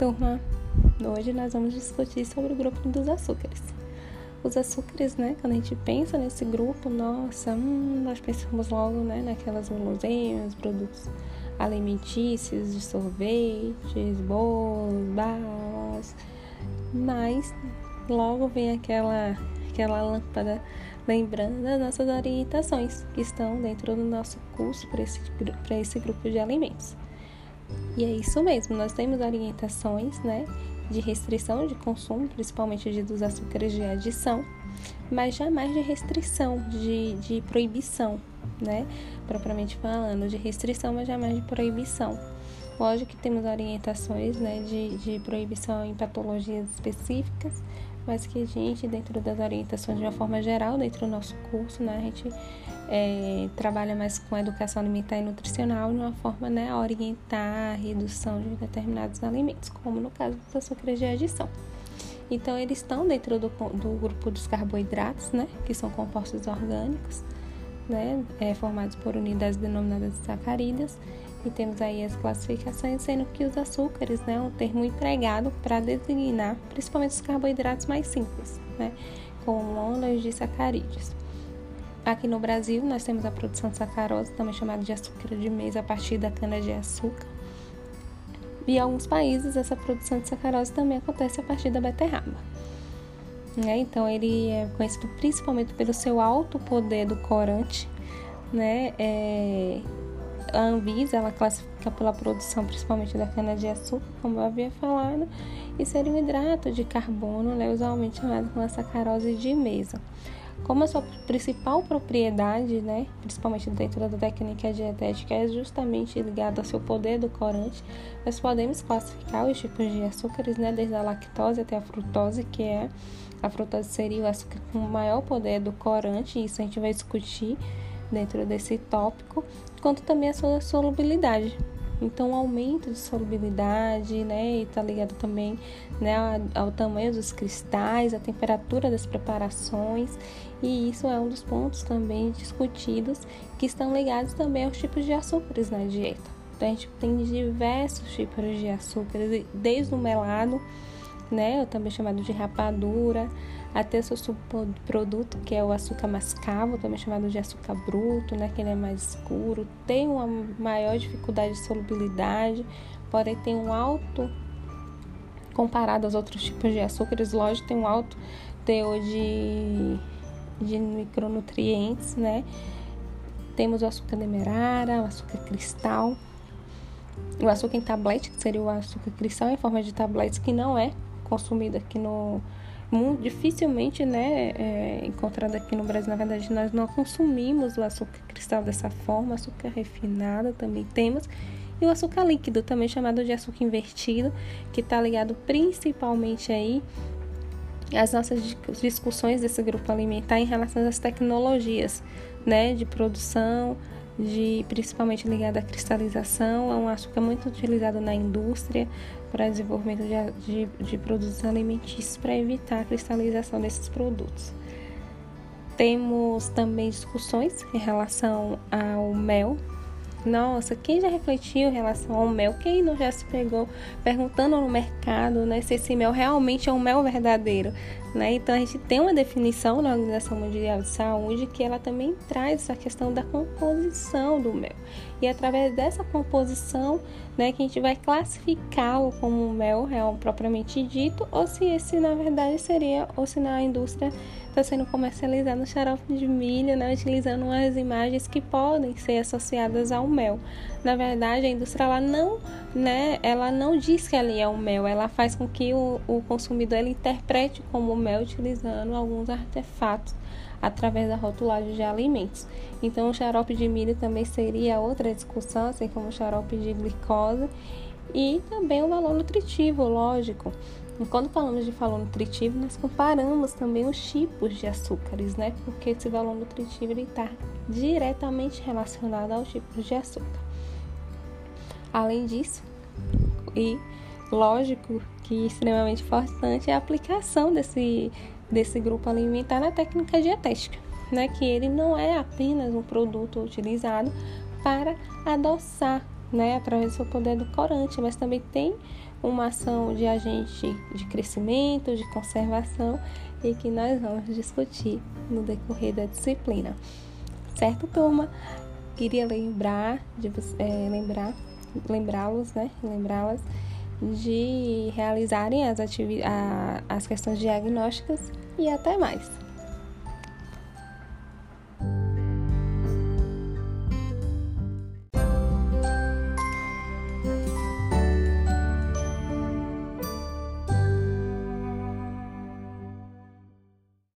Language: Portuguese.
turma! Hoje nós vamos discutir sobre o grupo dos açúcares. Os açúcares, né, quando a gente pensa nesse grupo, nossa, hum, nós pensamos logo, né, naquelas guloseimas, produtos alimentícios, de sorvetes, bolos, balas, mas logo vem aquela, aquela lâmpada lembrando das nossas orientações que estão dentro do nosso curso para esse, esse grupo de alimentos. E é isso mesmo, nós temos orientações né, de restrição de consumo, principalmente de, dos açúcares de adição, mas jamais de restrição, de, de proibição, né? Propriamente falando, de restrição, mas jamais de proibição. Lógico que temos orientações né, de, de proibição em patologias específicas, mas que a gente, dentro das orientações de uma forma geral, dentro do nosso curso, né, a gente é, trabalha mais com educação alimentar e nutricional de uma forma né, a orientar a redução de determinados alimentos, como no caso dos açúcares de adição. Então, eles estão dentro do, do grupo dos carboidratos, né, que são compostos orgânicos, né, é, formados por unidades denominadas sacarídeas, e temos aí as classificações, sendo que os açúcares né, é um termo empregado para designar principalmente os carboidratos mais simples, né, como molas de sacarídeos. Aqui no Brasil, nós temos a produção de sacarose, também chamada de açúcar de mesa, a partir da cana-de-açúcar. E em alguns países, essa produção de sacarose também acontece a partir da beterraba. Né? Então, ele é conhecido principalmente pelo seu alto poder do corante, né? É, a Anvisa ela classifica pela produção principalmente da cana-de-açúcar, como eu havia falado, e ser um hidrato de carbono, né, usualmente chamado como a sacarose de mesa. Como a sua principal propriedade, né, principalmente dentro da técnica dietética, é justamente ligada ao seu poder do corante, nós podemos classificar os tipos de açúcares, né, desde a lactose até a frutose, que é a frutose seria o açúcar com maior poder do corante, isso a gente vai discutir dentro desse tópico, quanto também a sua solubilidade. Então, o aumento de solubilidade, né, e tá ligado também, né, ao tamanho dos cristais, a temperatura das preparações, e isso é um dos pontos também discutidos que estão ligados também aos tipos de açúcares na dieta. Então, a gente tem diversos tipos de açúcares, desde o melado, né, também chamado de rapadura, até seu subproduto, que é o açúcar mascavo, também chamado de açúcar bruto, né, que ele é mais escuro, tem uma maior dificuldade de solubilidade, porém tem um alto comparado aos outros tipos de açúcares, lógico, tem um alto teor de, de micronutrientes, né? Temos o açúcar demerara, o açúcar cristal, o açúcar em tablete, que seria o açúcar cristal em forma de tabletes, que não é consumido aqui no muito dificilmente né, é, encontrado aqui no Brasil. Na verdade, nós não consumimos o açúcar cristal dessa forma, açúcar refinado também temos. E o açúcar líquido, também chamado de açúcar invertido, que está ligado principalmente aí às nossas discussões desse grupo alimentar em relação às tecnologias né, de produção, de principalmente ligado à cristalização, é um açúcar muito utilizado na indústria para desenvolvimento de, de, de produtos alimentícios para evitar a cristalização desses produtos. Temos também discussões em relação ao mel, nossa, quem já refletiu em relação ao mel? Quem não já se pegou perguntando no mercado né, se esse mel realmente é um mel verdadeiro? Né? Então a gente tem uma definição na Organização Mundial de Saúde que ela também traz essa questão da composição do mel. E através dessa composição né, que a gente vai classificá-lo como um mel real propriamente dito, ou se esse na verdade seria, ou se na indústria está sendo comercializado xarope de milho, né, utilizando umas imagens que podem ser associadas ao mel. Na verdade, a indústria ela não, né, ela não diz que ali é o mel, ela faz com que o, o consumidor ele interprete como mel utilizando alguns artefatos através da rotulagem de alimentos. Então, o xarope de milho também seria outra discussão, assim como o xarope de glicose e também o valor nutritivo, lógico. E quando falamos de valor nutritivo, nós comparamos também os tipos de açúcares, né? Porque esse valor nutritivo está diretamente relacionado aos tipos de açúcar. Além disso, e lógico que extremamente importante é a aplicação desse, desse grupo alimentar na técnica dietética, né? Que ele não é apenas um produto utilizado para adoçar né, através do seu poder do corante, mas também tem uma ação de agente de crescimento, de conservação e que nós vamos discutir no decorrer da disciplina. Certo, turma? Queria lembrar de é, lembrar lembrá-los, né? Lembrá-las de realizarem as, atividades, as questões diagnósticas e até mais.